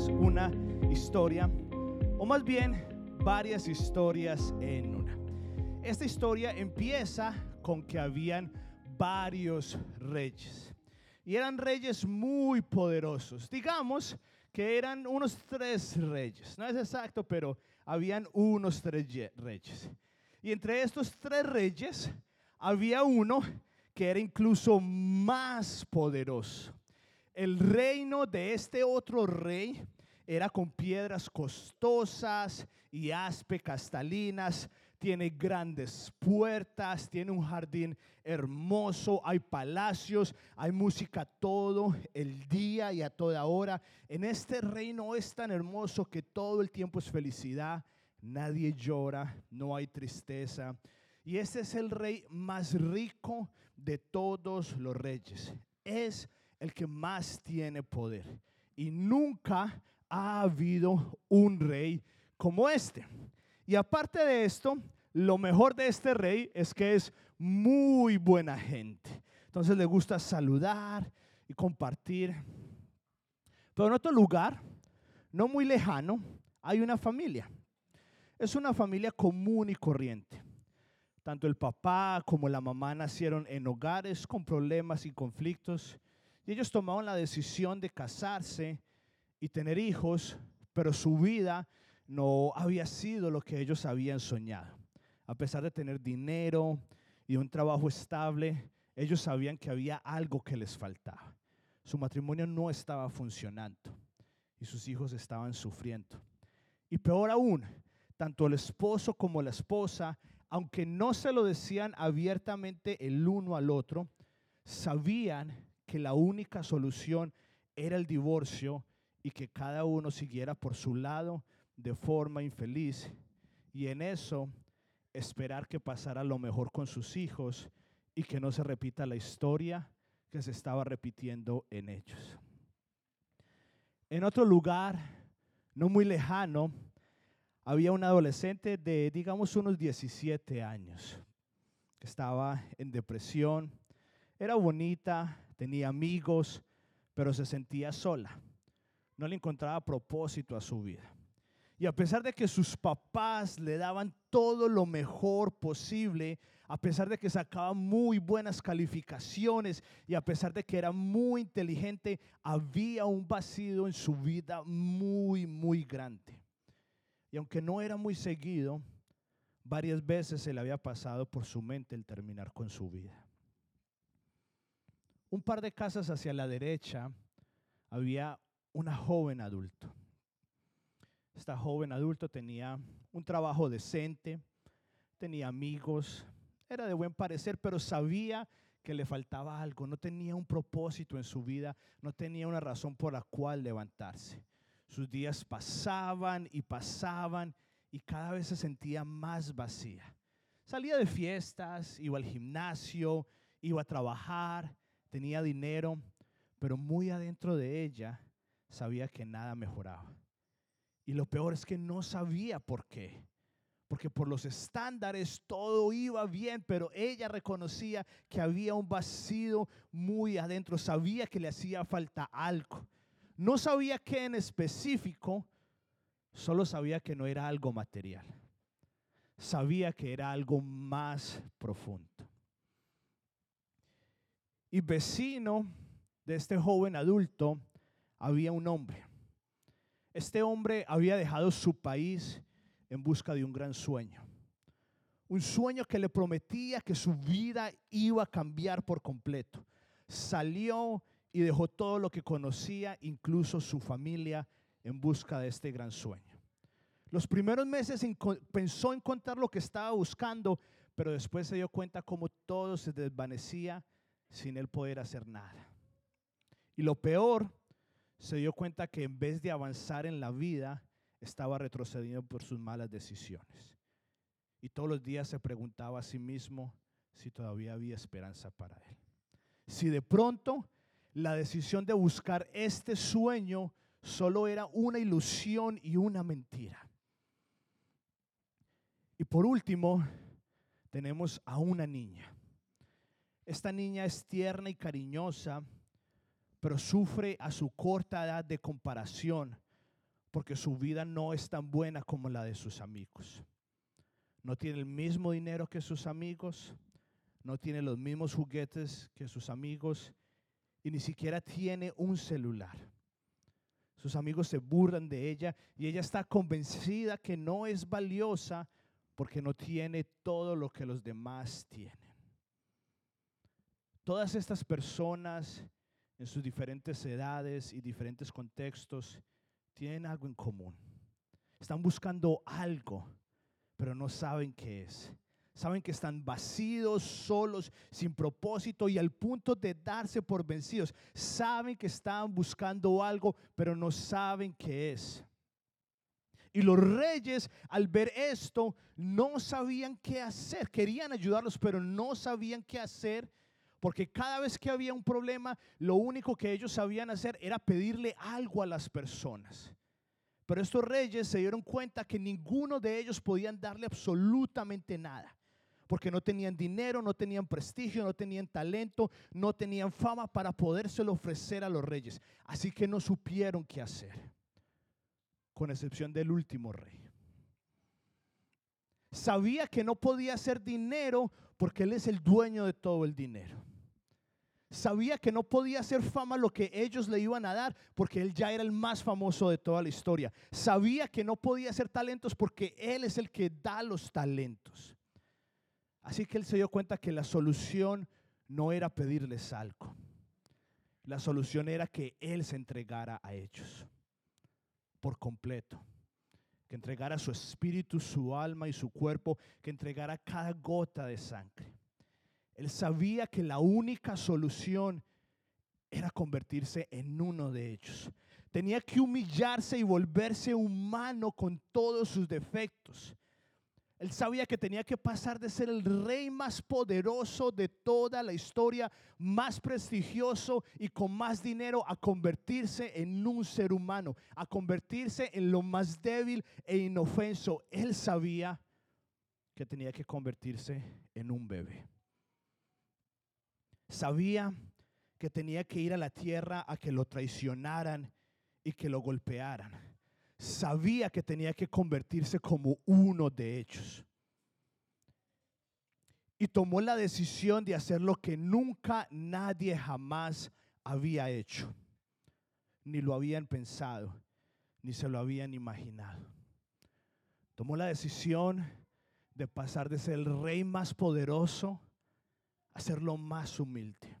una historia, o más bien varias historias en una. Esta historia empieza con que habían varios reyes. Y eran reyes muy poderosos. Digamos que eran unos tres reyes. No es exacto, pero habían unos tres reyes. Y entre estos tres reyes había uno que era incluso más poderoso. El reino de este otro rey era con piedras costosas y aspe castalinas, tiene grandes puertas, tiene un jardín hermoso, hay palacios, hay música todo el día y a toda hora. En este reino es tan hermoso que todo el tiempo es felicidad, nadie llora, no hay tristeza. Y este es el rey más rico de todos los reyes. Es el que más tiene poder. Y nunca ha habido un rey como este. Y aparte de esto, lo mejor de este rey es que es muy buena gente. Entonces le gusta saludar y compartir. Pero en otro lugar, no muy lejano, hay una familia. Es una familia común y corriente. Tanto el papá como la mamá nacieron en hogares con problemas y conflictos. Y ellos tomaron la decisión de casarse y tener hijos, pero su vida no había sido lo que ellos habían soñado. A pesar de tener dinero y un trabajo estable, ellos sabían que había algo que les faltaba. Su matrimonio no estaba funcionando y sus hijos estaban sufriendo. Y peor aún, tanto el esposo como la esposa, aunque no se lo decían abiertamente el uno al otro, sabían que la única solución era el divorcio y que cada uno siguiera por su lado de forma infeliz y en eso esperar que pasara lo mejor con sus hijos y que no se repita la historia que se estaba repitiendo en ellos. En otro lugar, no muy lejano, había un adolescente de, digamos, unos 17 años, que estaba en depresión, era bonita, tenía amigos, pero se sentía sola no le encontraba propósito a su vida. Y a pesar de que sus papás le daban todo lo mejor posible, a pesar de que sacaba muy buenas calificaciones y a pesar de que era muy inteligente, había un vacío en su vida muy, muy grande. Y aunque no era muy seguido, varias veces se le había pasado por su mente el terminar con su vida. Un par de casas hacia la derecha había una joven adulto. Esta joven adulto tenía un trabajo decente, tenía amigos, era de buen parecer, pero sabía que le faltaba algo, no tenía un propósito en su vida, no tenía una razón por la cual levantarse. Sus días pasaban y pasaban y cada vez se sentía más vacía. Salía de fiestas, iba al gimnasio, iba a trabajar, tenía dinero, pero muy adentro de ella sabía que nada mejoraba. Y lo peor es que no sabía por qué. Porque por los estándares todo iba bien, pero ella reconocía que había un vacío muy adentro, sabía que le hacía falta algo. No sabía qué en específico, solo sabía que no era algo material. Sabía que era algo más profundo. Y vecino de este joven adulto había un hombre. Este hombre había dejado su país en busca de un gran sueño. Un sueño que le prometía que su vida iba a cambiar por completo. Salió y dejó todo lo que conocía, incluso su familia, en busca de este gran sueño. Los primeros meses pensó encontrar lo que estaba buscando, pero después se dio cuenta cómo todo se desvanecía sin él poder hacer nada. Y lo peor se dio cuenta que en vez de avanzar en la vida, estaba retrocediendo por sus malas decisiones. Y todos los días se preguntaba a sí mismo si todavía había esperanza para él. Si de pronto la decisión de buscar este sueño solo era una ilusión y una mentira. Y por último, tenemos a una niña. Esta niña es tierna y cariñosa pero sufre a su corta edad de comparación porque su vida no es tan buena como la de sus amigos. No tiene el mismo dinero que sus amigos, no tiene los mismos juguetes que sus amigos y ni siquiera tiene un celular. Sus amigos se burlan de ella y ella está convencida que no es valiosa porque no tiene todo lo que los demás tienen. Todas estas personas en sus diferentes edades y diferentes contextos tienen algo en común. Están buscando algo, pero no saben qué es. Saben que están vacíos, solos, sin propósito y al punto de darse por vencidos. Saben que están buscando algo, pero no saben qué es. Y los reyes al ver esto no sabían qué hacer. Querían ayudarlos, pero no sabían qué hacer. Porque cada vez que había un problema, lo único que ellos sabían hacer era pedirle algo a las personas. Pero estos reyes se dieron cuenta que ninguno de ellos podían darle absolutamente nada porque no tenían dinero, no tenían prestigio, no tenían talento, no tenían fama para podérselo ofrecer a los reyes. Así que no supieron qué hacer, con excepción del último rey. Sabía que no podía hacer dinero porque él es el dueño de todo el dinero. Sabía que no podía hacer fama lo que ellos le iban a dar porque él ya era el más famoso de toda la historia. Sabía que no podía hacer talentos porque él es el que da los talentos. Así que él se dio cuenta que la solución no era pedirles algo. La solución era que él se entregara a ellos por completo. Que entregara su espíritu, su alma y su cuerpo, que entregara cada gota de sangre. Él sabía que la única solución era convertirse en uno de ellos. Tenía que humillarse y volverse humano con todos sus defectos. Él sabía que tenía que pasar de ser el rey más poderoso de toda la historia, más prestigioso y con más dinero, a convertirse en un ser humano, a convertirse en lo más débil e inofenso. Él sabía que tenía que convertirse en un bebé. Sabía que tenía que ir a la tierra a que lo traicionaran y que lo golpearan sabía que tenía que convertirse como uno de ellos. Y tomó la decisión de hacer lo que nunca nadie jamás había hecho. Ni lo habían pensado, ni se lo habían imaginado. Tomó la decisión de pasar de ser el rey más poderoso a ser lo más humilde.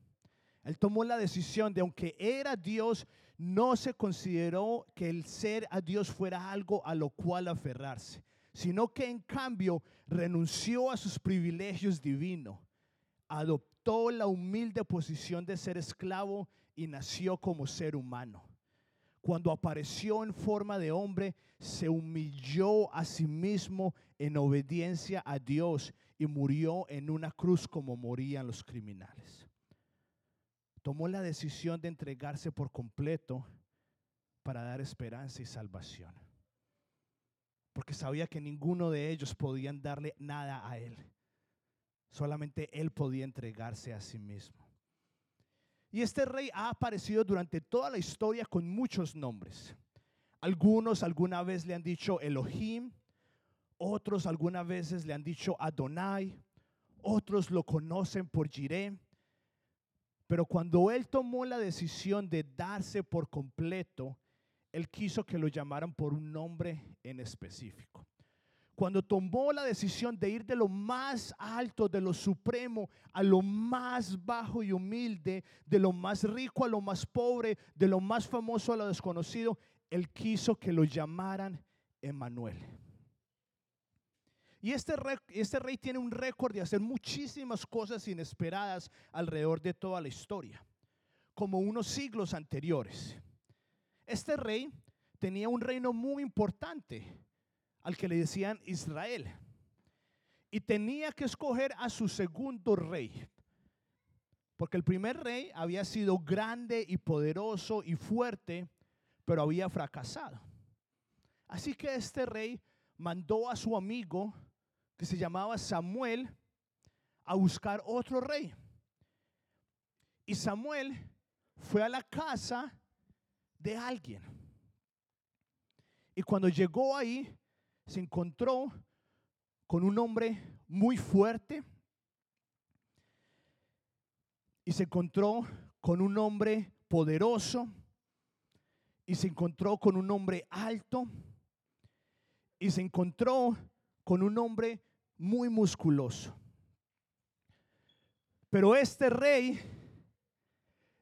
Él tomó la decisión de, aunque era Dios, no se consideró que el ser a Dios fuera algo a lo cual aferrarse, sino que en cambio renunció a sus privilegios divinos, adoptó la humilde posición de ser esclavo y nació como ser humano. Cuando apareció en forma de hombre, se humilló a sí mismo en obediencia a Dios y murió en una cruz como morían los criminales tomó la decisión de entregarse por completo para dar esperanza y salvación. Porque sabía que ninguno de ellos podían darle nada a él. Solamente él podía entregarse a sí mismo. Y este rey ha aparecido durante toda la historia con muchos nombres. Algunos alguna vez le han dicho Elohim, otros algunas veces le han dicho Adonai, otros lo conocen por Jireh pero cuando él tomó la decisión de darse por completo, él quiso que lo llamaran por un nombre en específico. Cuando tomó la decisión de ir de lo más alto, de lo supremo, a lo más bajo y humilde, de lo más rico a lo más pobre, de lo más famoso a lo desconocido, él quiso que lo llamaran Emanuel. Y este rey, este rey tiene un récord de hacer muchísimas cosas inesperadas alrededor de toda la historia, como unos siglos anteriores. Este rey tenía un reino muy importante al que le decían Israel. Y tenía que escoger a su segundo rey. Porque el primer rey había sido grande y poderoso y fuerte, pero había fracasado. Así que este rey mandó a su amigo que se llamaba Samuel a buscar otro rey. Y Samuel fue a la casa de alguien. Y cuando llegó ahí, se encontró con un hombre muy fuerte y se encontró con un hombre poderoso y se encontró con un hombre alto y se encontró con un hombre muy musculoso. Pero este rey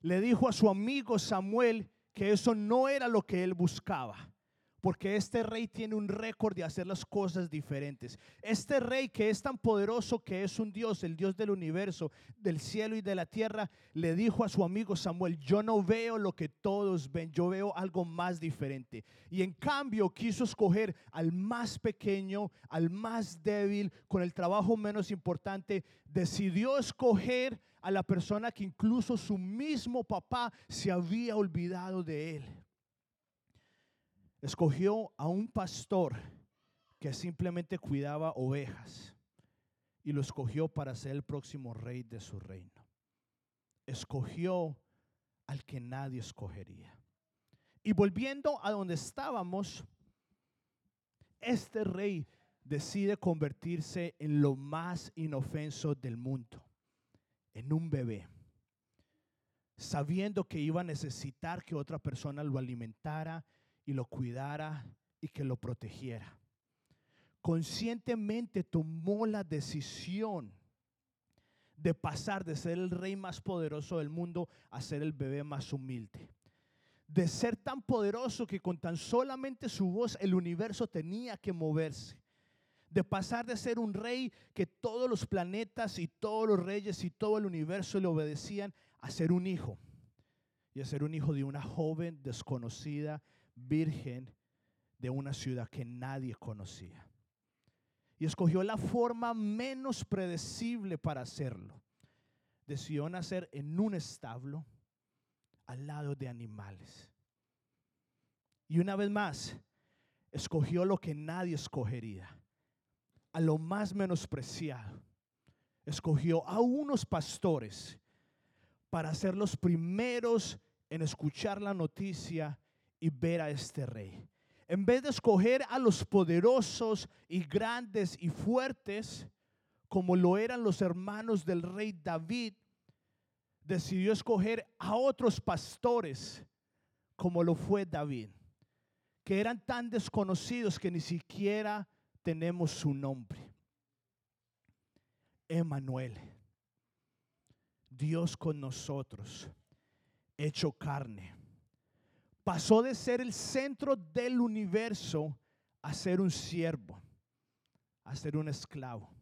le dijo a su amigo Samuel que eso no era lo que él buscaba. Porque este rey tiene un récord de hacer las cosas diferentes. Este rey que es tan poderoso que es un Dios, el Dios del universo, del cielo y de la tierra, le dijo a su amigo Samuel, yo no veo lo que todos ven, yo veo algo más diferente. Y en cambio quiso escoger al más pequeño, al más débil, con el trabajo menos importante. Decidió escoger a la persona que incluso su mismo papá se había olvidado de él escogió a un pastor que simplemente cuidaba ovejas y lo escogió para ser el próximo rey de su reino. Escogió al que nadie escogería. Y volviendo a donde estábamos, este rey decide convertirse en lo más inofenso del mundo, en un bebé, sabiendo que iba a necesitar que otra persona lo alimentara y lo cuidara y que lo protegiera. Conscientemente tomó la decisión de pasar de ser el rey más poderoso del mundo a ser el bebé más humilde. De ser tan poderoso que con tan solamente su voz el universo tenía que moverse. De pasar de ser un rey que todos los planetas y todos los reyes y todo el universo le obedecían a ser un hijo. Y a ser un hijo de una joven desconocida virgen de una ciudad que nadie conocía. Y escogió la forma menos predecible para hacerlo. Decidió nacer en un establo al lado de animales. Y una vez más, escogió lo que nadie escogería, a lo más menospreciado. Escogió a unos pastores para ser los primeros en escuchar la noticia y ver a este rey. En vez de escoger a los poderosos y grandes y fuertes, como lo eran los hermanos del rey David, decidió escoger a otros pastores, como lo fue David, que eran tan desconocidos que ni siquiera tenemos su nombre. Emanuel, Dios con nosotros, hecho carne pasó de ser el centro del universo a ser un siervo, a ser un esclavo.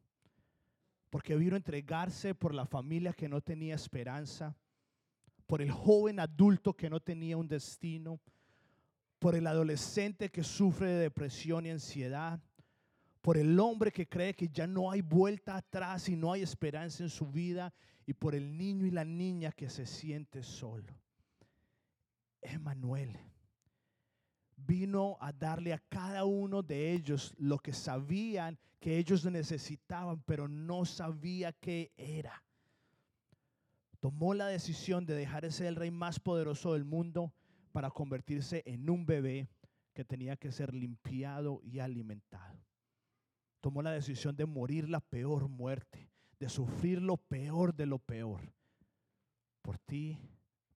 Porque vino a entregarse por la familia que no tenía esperanza, por el joven adulto que no tenía un destino, por el adolescente que sufre de depresión y ansiedad, por el hombre que cree que ya no hay vuelta atrás y no hay esperanza en su vida, y por el niño y la niña que se siente solo. Emanuel vino a darle a cada uno de ellos lo que sabían que ellos necesitaban, pero no sabía qué era. Tomó la decisión de dejar de ser el rey más poderoso del mundo para convertirse en un bebé que tenía que ser limpiado y alimentado. Tomó la decisión de morir la peor muerte, de sufrir lo peor de lo peor. Por ti,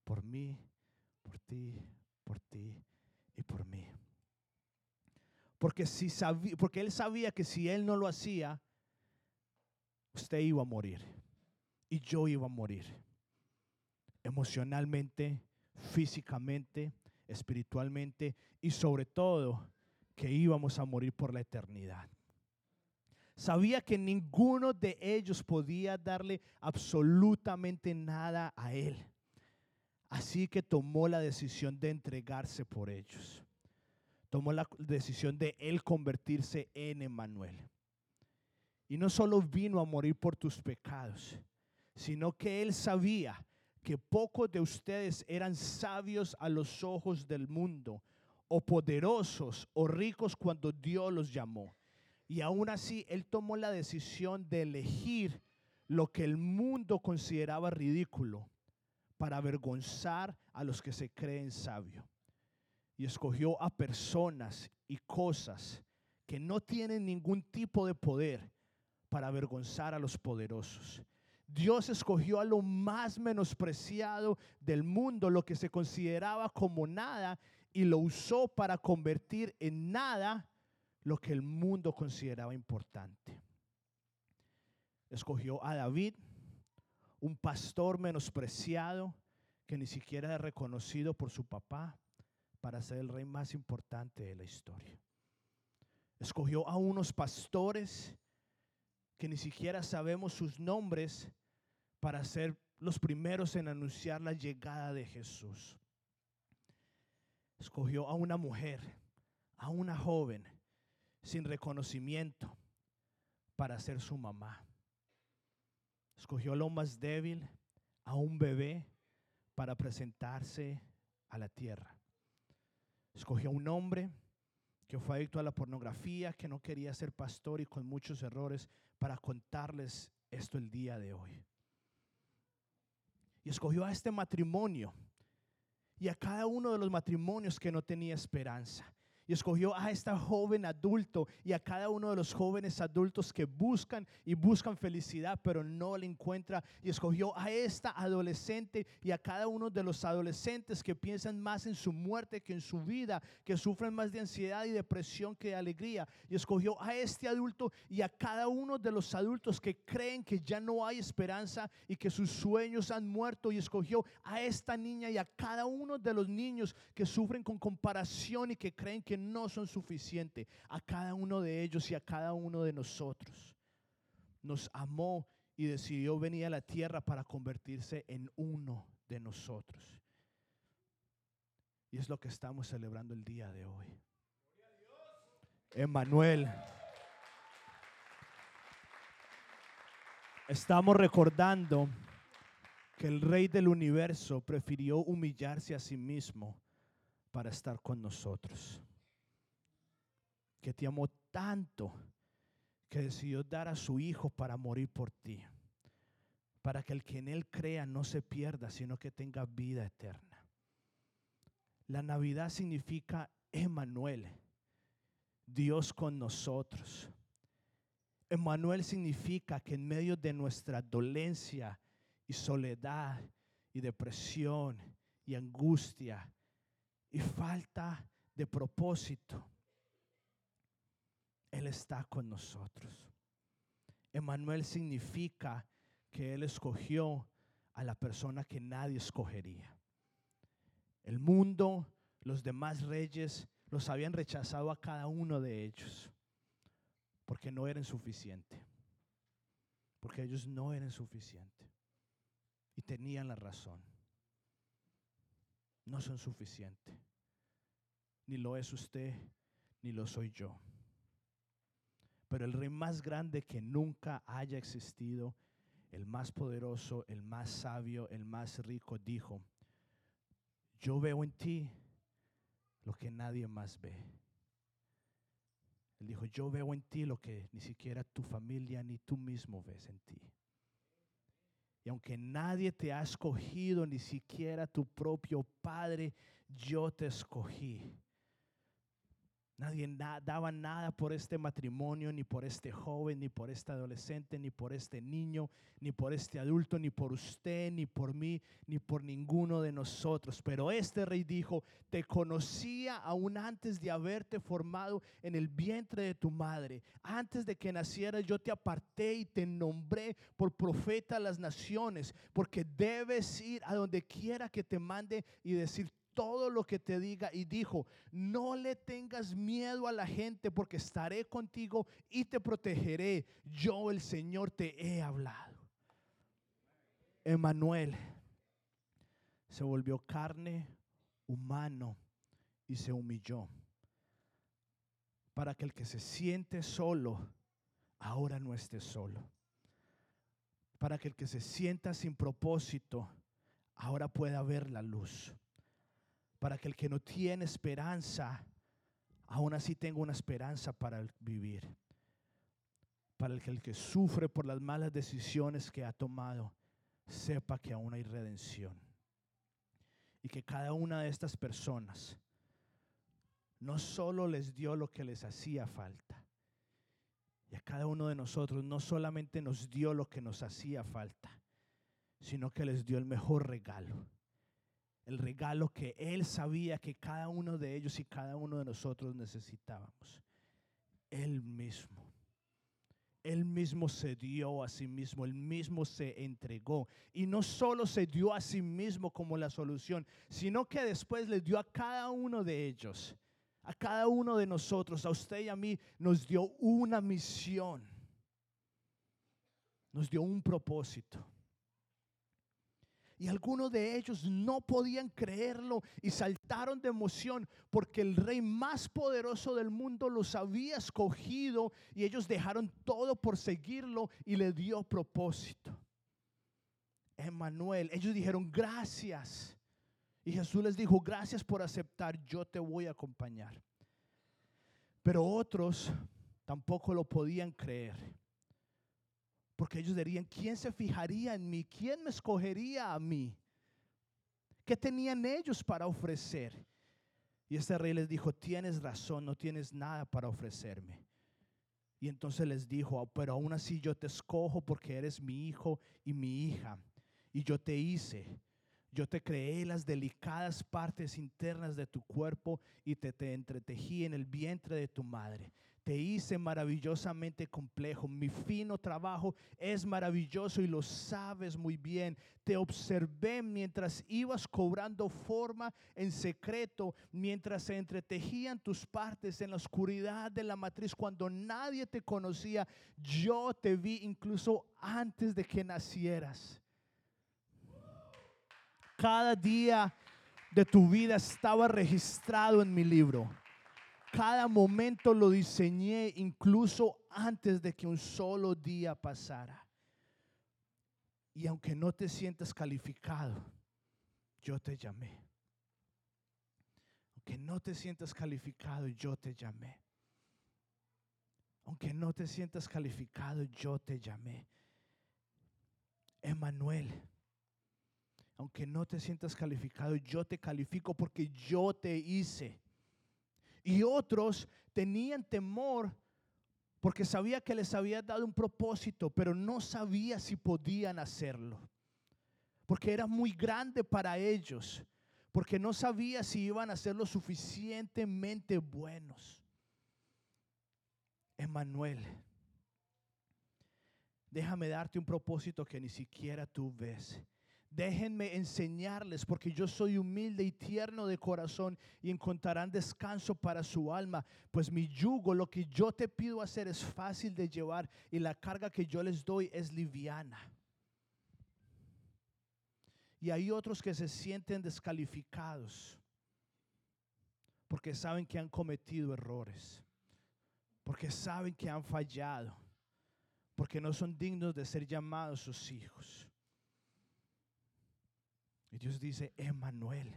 por mí por ti, por ti y por mí. Porque, si sabía, porque él sabía que si él no lo hacía, usted iba a morir y yo iba a morir. Emocionalmente, físicamente, espiritualmente y sobre todo que íbamos a morir por la eternidad. Sabía que ninguno de ellos podía darle absolutamente nada a él. Así que tomó la decisión de entregarse por ellos. Tomó la decisión de él convertirse en Emanuel. Y no solo vino a morir por tus pecados, sino que él sabía que pocos de ustedes eran sabios a los ojos del mundo, o poderosos o ricos cuando Dios los llamó. Y aún así, él tomó la decisión de elegir lo que el mundo consideraba ridículo para avergonzar a los que se creen sabios. Y escogió a personas y cosas que no tienen ningún tipo de poder para avergonzar a los poderosos. Dios escogió a lo más menospreciado del mundo, lo que se consideraba como nada, y lo usó para convertir en nada lo que el mundo consideraba importante. Escogió a David, un pastor menospreciado que ni siquiera es reconocido por su papá, para ser el rey más importante de la historia. Escogió a unos pastores que ni siquiera sabemos sus nombres para ser los primeros en anunciar la llegada de Jesús. Escogió a una mujer, a una joven sin reconocimiento para ser su mamá. Escogió a lo más débil, a un bebé, para presentarse a la tierra. Escogió a un hombre que fue adicto a la pornografía, que no quería ser pastor y con muchos errores para contarles esto el día de hoy. Y escogió a este matrimonio y a cada uno de los matrimonios que no tenía esperanza y escogió a esta joven adulto y a cada uno de los jóvenes adultos que buscan y buscan felicidad pero no la encuentra. Y escogió a esta adolescente y a cada uno de los adolescentes que piensan más en su muerte que en su vida, que sufren más de ansiedad y depresión que de alegría. Y escogió a este adulto y a cada uno de los adultos que creen que ya no hay esperanza y que sus sueños han muerto. Y escogió a esta niña y a cada uno de los niños que sufren con comparación y que creen que no son suficientes. A cada uno de ellos y a cada uno de nosotros. Nos amó y decidió venir a la tierra para convertirse en uno de nosotros. Y es lo que estamos celebrando el día de hoy. Emmanuel. Estamos recordando que el rey del universo prefirió humillarse a sí mismo para estar con nosotros que te amó tanto que decidió dar a su Hijo para morir por ti, para que el que en Él crea no se pierda, sino que tenga vida eterna. La Navidad significa Emmanuel, Dios con nosotros. Emmanuel significa que en medio de nuestra dolencia y soledad y depresión y angustia y falta de propósito, él está con nosotros. Emanuel significa que Él escogió a la persona que nadie escogería. El mundo, los demás reyes, los habían rechazado a cada uno de ellos porque no eran suficientes. Porque ellos no eran suficientes. Y tenían la razón. No son suficientes. Ni lo es usted, ni lo soy yo. Pero el rey más grande que nunca haya existido, el más poderoso, el más sabio, el más rico, dijo, yo veo en ti lo que nadie más ve. Él dijo, yo veo en ti lo que ni siquiera tu familia ni tú mismo ves en ti. Y aunque nadie te ha escogido, ni siquiera tu propio Padre, yo te escogí Nadie daba nada por este matrimonio, ni por este joven, ni por este adolescente, ni por este niño, ni por este adulto, ni por usted, ni por mí, ni por ninguno de nosotros. Pero este rey dijo, te conocía aún antes de haberte formado en el vientre de tu madre. Antes de que nacieras yo te aparté y te nombré por profeta a las naciones, porque debes ir a donde quiera que te mande y decir todo lo que te diga y dijo, no le tengas miedo a la gente porque estaré contigo y te protegeré. Yo el Señor te he hablado. Emanuel se volvió carne, humano y se humilló para que el que se siente solo ahora no esté solo. Para que el que se sienta sin propósito ahora pueda ver la luz para que el que no tiene esperanza, aún así tenga una esperanza para vivir. Para el que el que sufre por las malas decisiones que ha tomado, sepa que aún hay redención. Y que cada una de estas personas no solo les dio lo que les hacía falta, y a cada uno de nosotros no solamente nos dio lo que nos hacía falta, sino que les dio el mejor regalo. El regalo que Él sabía que cada uno de ellos y cada uno de nosotros necesitábamos. Él mismo. Él mismo se dio a sí mismo, Él mismo se entregó. Y no solo se dio a sí mismo como la solución, sino que después le dio a cada uno de ellos a cada uno de nosotros, a usted y a mí, nos dio una misión. Nos dio un propósito. Y algunos de ellos no podían creerlo y saltaron de emoción porque el rey más poderoso del mundo los había escogido y ellos dejaron todo por seguirlo y le dio propósito. Emanuel, ellos dijeron gracias. Y Jesús les dijo, gracias por aceptar, yo te voy a acompañar. Pero otros tampoco lo podían creer. Porque ellos dirían, ¿quién se fijaría en mí? ¿Quién me escogería a mí? ¿Qué tenían ellos para ofrecer? Y este rey les dijo, tienes razón, no tienes nada para ofrecerme. Y entonces les dijo, pero aún así yo te escojo porque eres mi hijo y mi hija. Y yo te hice yo te creé las delicadas partes internas de tu cuerpo y te, te entretejí en el vientre de tu madre. Te hice maravillosamente complejo. Mi fino trabajo es maravilloso y lo sabes muy bien. Te observé mientras ibas cobrando forma en secreto, mientras se entretejían tus partes en la oscuridad de la matriz, cuando nadie te conocía. Yo te vi incluso antes de que nacieras. Cada día de tu vida estaba registrado en mi libro. Cada momento lo diseñé incluso antes de que un solo día pasara. Y aunque no te sientas calificado, yo te llamé. Aunque no te sientas calificado, yo te llamé. Aunque no te sientas calificado, yo te llamé. Emanuel aunque no te sientas calificado, yo te califico porque yo te hice. Y otros tenían temor porque sabía que les había dado un propósito, pero no sabía si podían hacerlo. Porque era muy grande para ellos, porque no sabía si iban a ser lo suficientemente buenos. Emanuel, déjame darte un propósito que ni siquiera tú ves. Déjenme enseñarles, porque yo soy humilde y tierno de corazón y encontrarán descanso para su alma, pues mi yugo, lo que yo te pido hacer es fácil de llevar y la carga que yo les doy es liviana. Y hay otros que se sienten descalificados porque saben que han cometido errores, porque saben que han fallado, porque no son dignos de ser llamados sus hijos. Y Dios dice, Emanuel,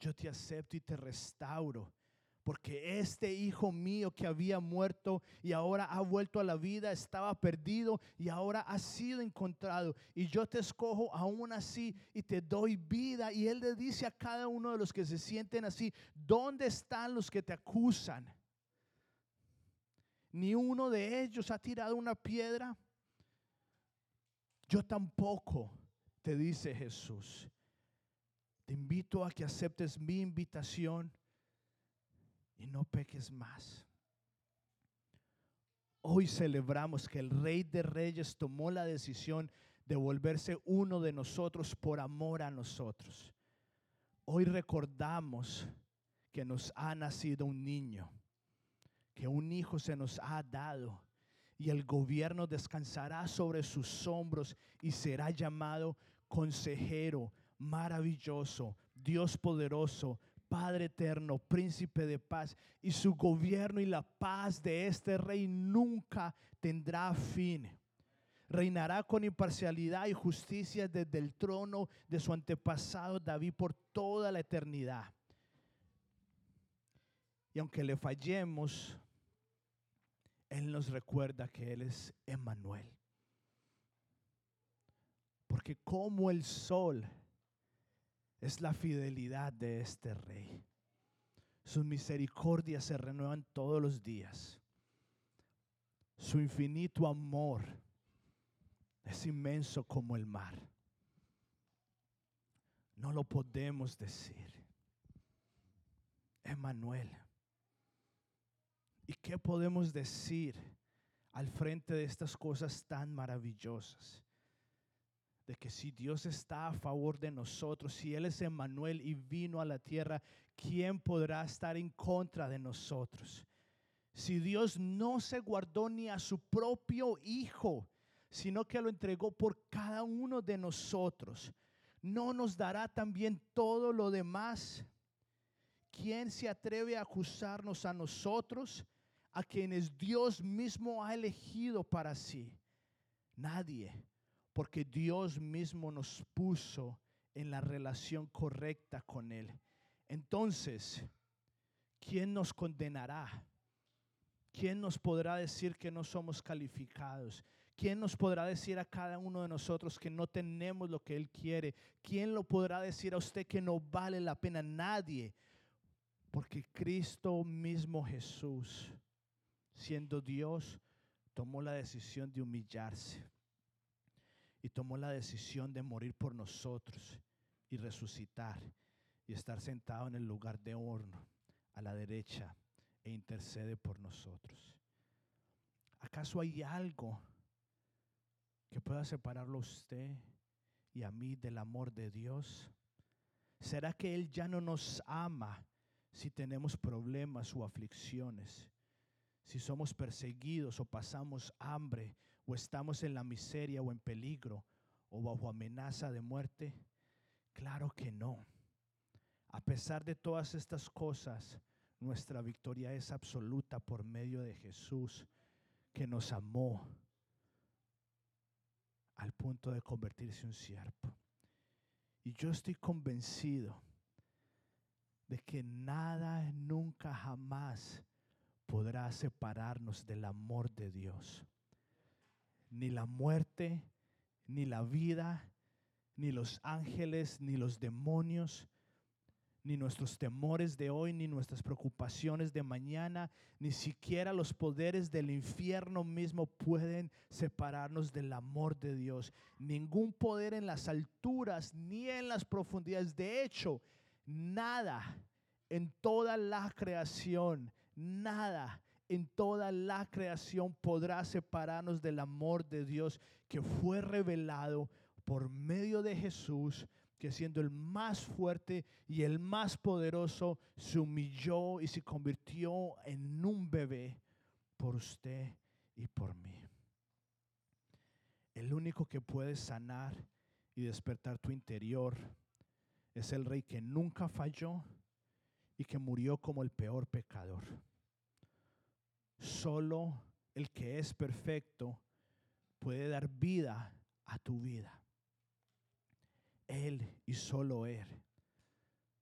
yo te acepto y te restauro. Porque este hijo mío que había muerto y ahora ha vuelto a la vida, estaba perdido y ahora ha sido encontrado. Y yo te escojo aún así y te doy vida. Y él le dice a cada uno de los que se sienten así, ¿dónde están los que te acusan? Ni uno de ellos ha tirado una piedra. Yo tampoco te dice Jesús. Te invito a que aceptes mi invitación y no peques más. Hoy celebramos que el Rey de Reyes tomó la decisión de volverse uno de nosotros por amor a nosotros. Hoy recordamos que nos ha nacido un niño, que un hijo se nos ha dado y el gobierno descansará sobre sus hombros y será llamado consejero, maravilloso, Dios poderoso, Padre eterno, príncipe de paz, y su gobierno y la paz de este rey nunca tendrá fin. Reinará con imparcialidad y justicia desde el trono de su antepasado David por toda la eternidad. Y aunque le fallemos, Él nos recuerda que Él es Emmanuel. Porque como el sol es la fidelidad de este rey. Sus misericordias se renuevan todos los días. Su infinito amor es inmenso como el mar. No lo podemos decir. Emanuel. ¿Y qué podemos decir al frente de estas cosas tan maravillosas? De que si Dios está a favor de nosotros, si Él es Emanuel y vino a la tierra, ¿quién podrá estar en contra de nosotros? Si Dios no se guardó ni a su propio Hijo, sino que lo entregó por cada uno de nosotros, ¿no nos dará también todo lo demás? ¿Quién se atreve a acusarnos a nosotros, a quienes Dios mismo ha elegido para sí? Nadie, porque Dios mismo nos puso en la relación correcta con Él. Entonces, ¿quién nos condenará? ¿Quién nos podrá decir que no somos calificados? ¿Quién nos podrá decir a cada uno de nosotros que no tenemos lo que Él quiere? ¿Quién lo podrá decir a usted que no vale la pena? Nadie. Porque Cristo mismo Jesús, siendo Dios, tomó la decisión de humillarse y tomó la decisión de morir por nosotros y resucitar y estar sentado en el lugar de horno a la derecha e intercede por nosotros. ¿Acaso hay algo que pueda separarlo a usted y a mí del amor de Dios? ¿Será que Él ya no nos ama si tenemos problemas o aflicciones? Si somos perseguidos o pasamos hambre o estamos en la miseria o en peligro o bajo amenaza de muerte? Claro que no. A pesar de todas estas cosas, nuestra victoria es absoluta por medio de Jesús, que nos amó al punto de convertirse en un siervo. Y yo estoy convencido de que nada, nunca, jamás podrá separarnos del amor de Dios. Ni la muerte, ni la vida, ni los ángeles, ni los demonios, ni nuestros temores de hoy, ni nuestras preocupaciones de mañana, ni siquiera los poderes del infierno mismo pueden separarnos del amor de Dios. Ningún poder en las alturas ni en las profundidades. De hecho, nada en toda la creación, nada en toda la creación podrá separarnos del amor de Dios que fue revelado por medio de Jesús que siendo el más fuerte y el más poderoso, se humilló y se convirtió en un bebé por usted y por mí. El único que puede sanar y despertar tu interior es el rey que nunca falló y que murió como el peor pecador. Solo el que es perfecto puede dar vida a tu vida. Él y solo Él.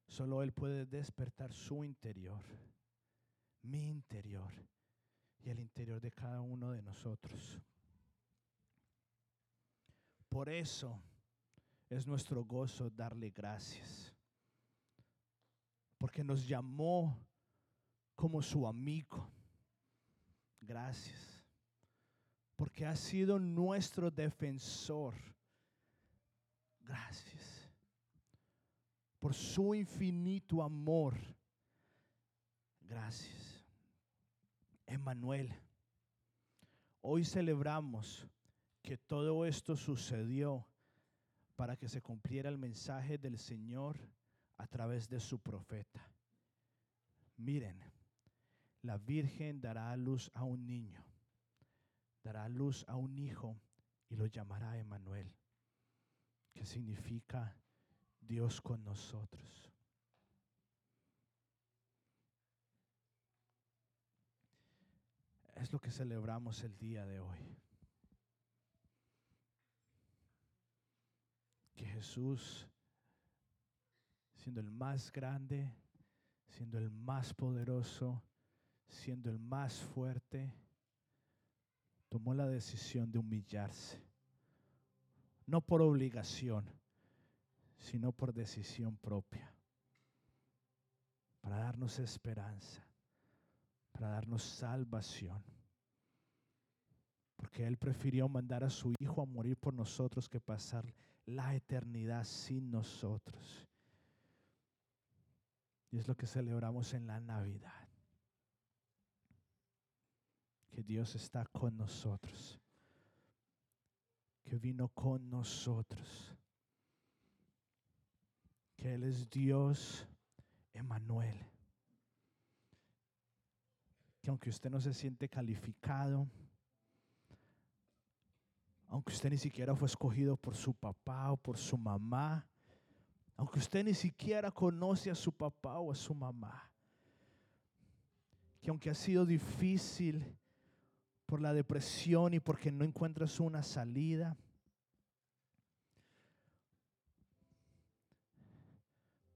Solo Él puede despertar su interior, mi interior y el interior de cada uno de nosotros. Por eso es nuestro gozo darle gracias. Porque nos llamó como su amigo. Gracias. Porque ha sido nuestro defensor Gracias por su infinito amor. Gracias. Emmanuel, hoy celebramos que todo esto sucedió para que se cumpliera el mensaje del Señor a través de su profeta. Miren, la Virgen dará a luz a un niño, dará a luz a un hijo y lo llamará Emmanuel que significa Dios con nosotros. Es lo que celebramos el día de hoy. Que Jesús, siendo el más grande, siendo el más poderoso, siendo el más fuerte, tomó la decisión de humillarse no por obligación, sino por decisión propia. para darnos esperanza, para darnos salvación. Porque Él prefirió mandar a su Hijo a morir por nosotros que pasar la eternidad sin nosotros. Y es lo que celebramos en la Navidad. Que Dios está con nosotros. Que vino con nosotros. Que Él es Dios Emanuel. Que aunque usted no se siente calificado, aunque usted ni siquiera fue escogido por su papá o por su mamá, aunque usted ni siquiera conoce a su papá o a su mamá, que aunque ha sido difícil por la depresión y porque no encuentras una salida,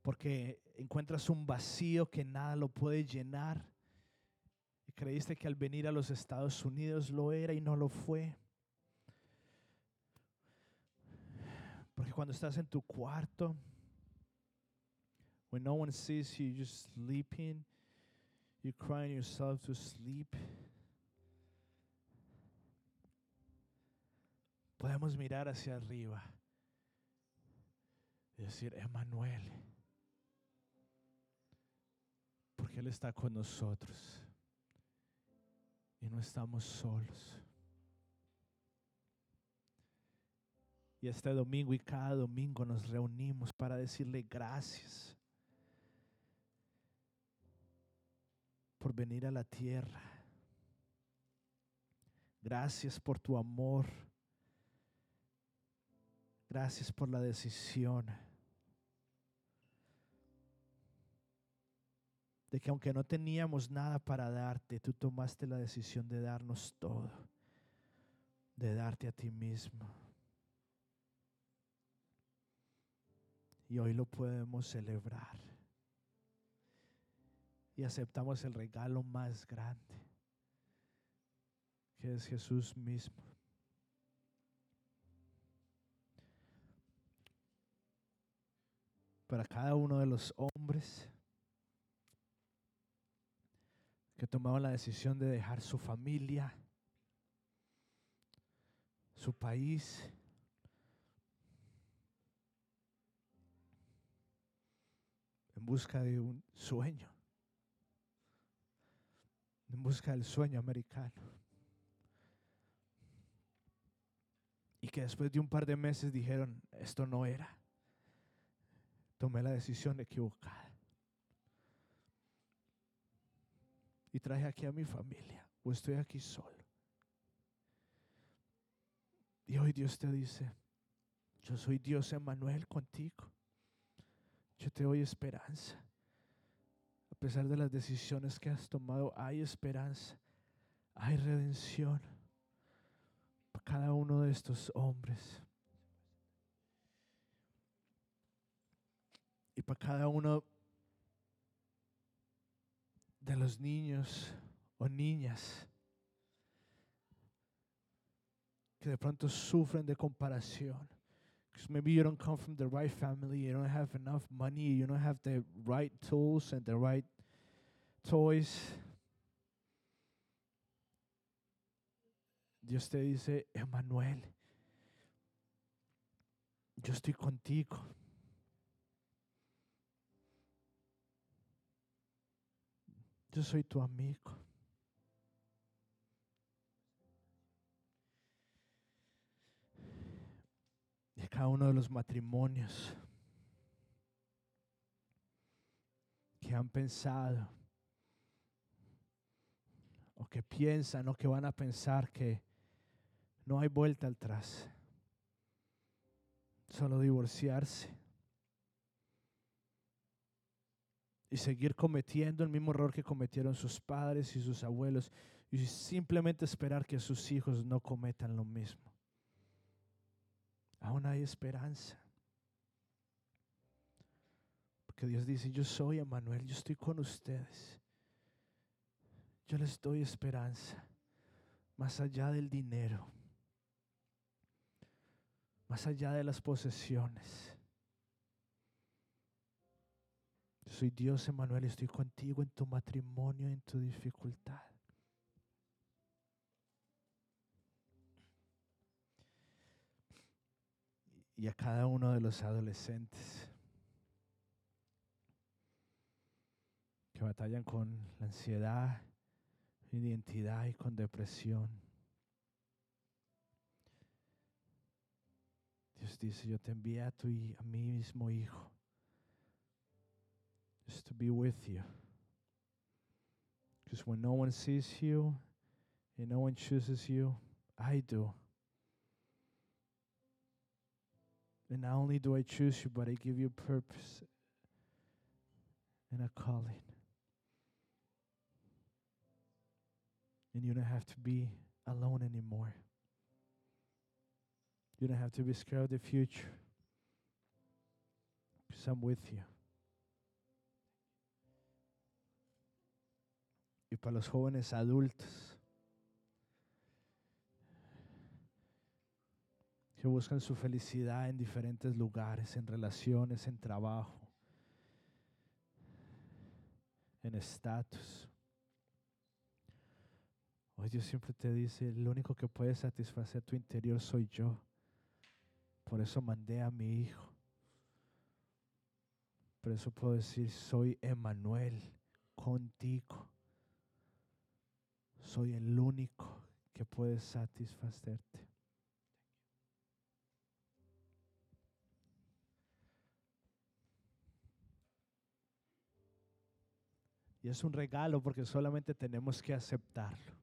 porque encuentras un vacío que nada lo puede llenar, y creíste que al venir a los Estados Unidos lo era y no lo fue. Porque cuando estás en tu cuarto, when no one sees you, you're sleeping, you're crying yourself to sleep. Podemos mirar hacia arriba y decir, Emanuel, porque Él está con nosotros y no estamos solos. Y este domingo y cada domingo nos reunimos para decirle gracias por venir a la tierra. Gracias por tu amor. Gracias por la decisión de que aunque no teníamos nada para darte, tú tomaste la decisión de darnos todo, de darte a ti mismo. Y hoy lo podemos celebrar. Y aceptamos el regalo más grande, que es Jesús mismo. Para cada uno de los hombres que tomaron la decisión de dejar su familia, su país, en busca de un sueño, en busca del sueño americano. Y que después de un par de meses dijeron, esto no era. Tomé la decisión equivocada. y traje aquí a mi familia o estoy aquí solo. Y hoy Dios te dice, yo soy Dios Emanuel contigo. Yo te doy esperanza. A pesar de las decisiones que has tomado, hay esperanza, hay redención para cada uno de estos hombres. Y para cada uno de los niños o niñas que de pronto sufren de comparación. Because maybe you don't come from the right family, you don't have enough money, you don't have the right tools and the right toys. Dios te dice, Emanuel, yo estoy contigo. Yo soy tu amigo. Y cada uno de los matrimonios que han pensado o que piensan o que van a pensar que no hay vuelta atrás, solo divorciarse. Y seguir cometiendo el mismo error que cometieron sus padres y sus abuelos y simplemente esperar que sus hijos no cometan lo mismo. Aún hay esperanza. Porque Dios dice, yo soy Emanuel, yo estoy con ustedes. Yo les doy esperanza más allá del dinero, más allá de las posesiones Soy Dios Emanuel, estoy contigo en tu matrimonio, en tu dificultad. Y a cada uno de los adolescentes que batallan con la ansiedad, identidad y con depresión. Dios dice, yo te envié a, tu, a mí mismo hijo, just to be with you. Because when no one sees you and no one chooses you, I do. And not only do I choose you, but I give you purpose and a calling. And you don't have to be alone anymore. You don't have to be scared of the future. Because I'm with you. Para los jóvenes adultos que buscan su felicidad en diferentes lugares, en relaciones, en trabajo, en estatus. Hoy Dios siempre te dice, el único que puede satisfacer tu interior soy yo. Por eso mandé a mi hijo. Por eso puedo decir, soy Emanuel contigo. Soy el único que puede satisfacerte. Y es un regalo porque solamente tenemos que aceptarlo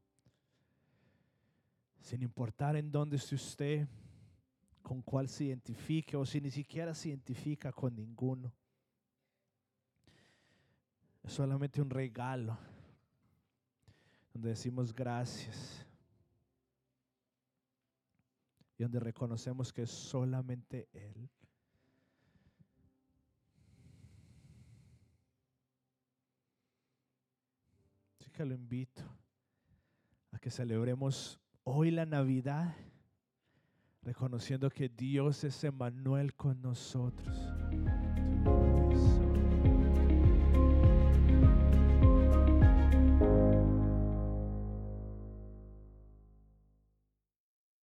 sin importar en dónde esté usted, con cuál se identifique o si ni siquiera se identifica con ninguno. Es solamente un regalo donde decimos gracias y donde reconocemos que es solamente Él. Así que lo invito a que celebremos hoy la Navidad, reconociendo que Dios es Emanuel con nosotros.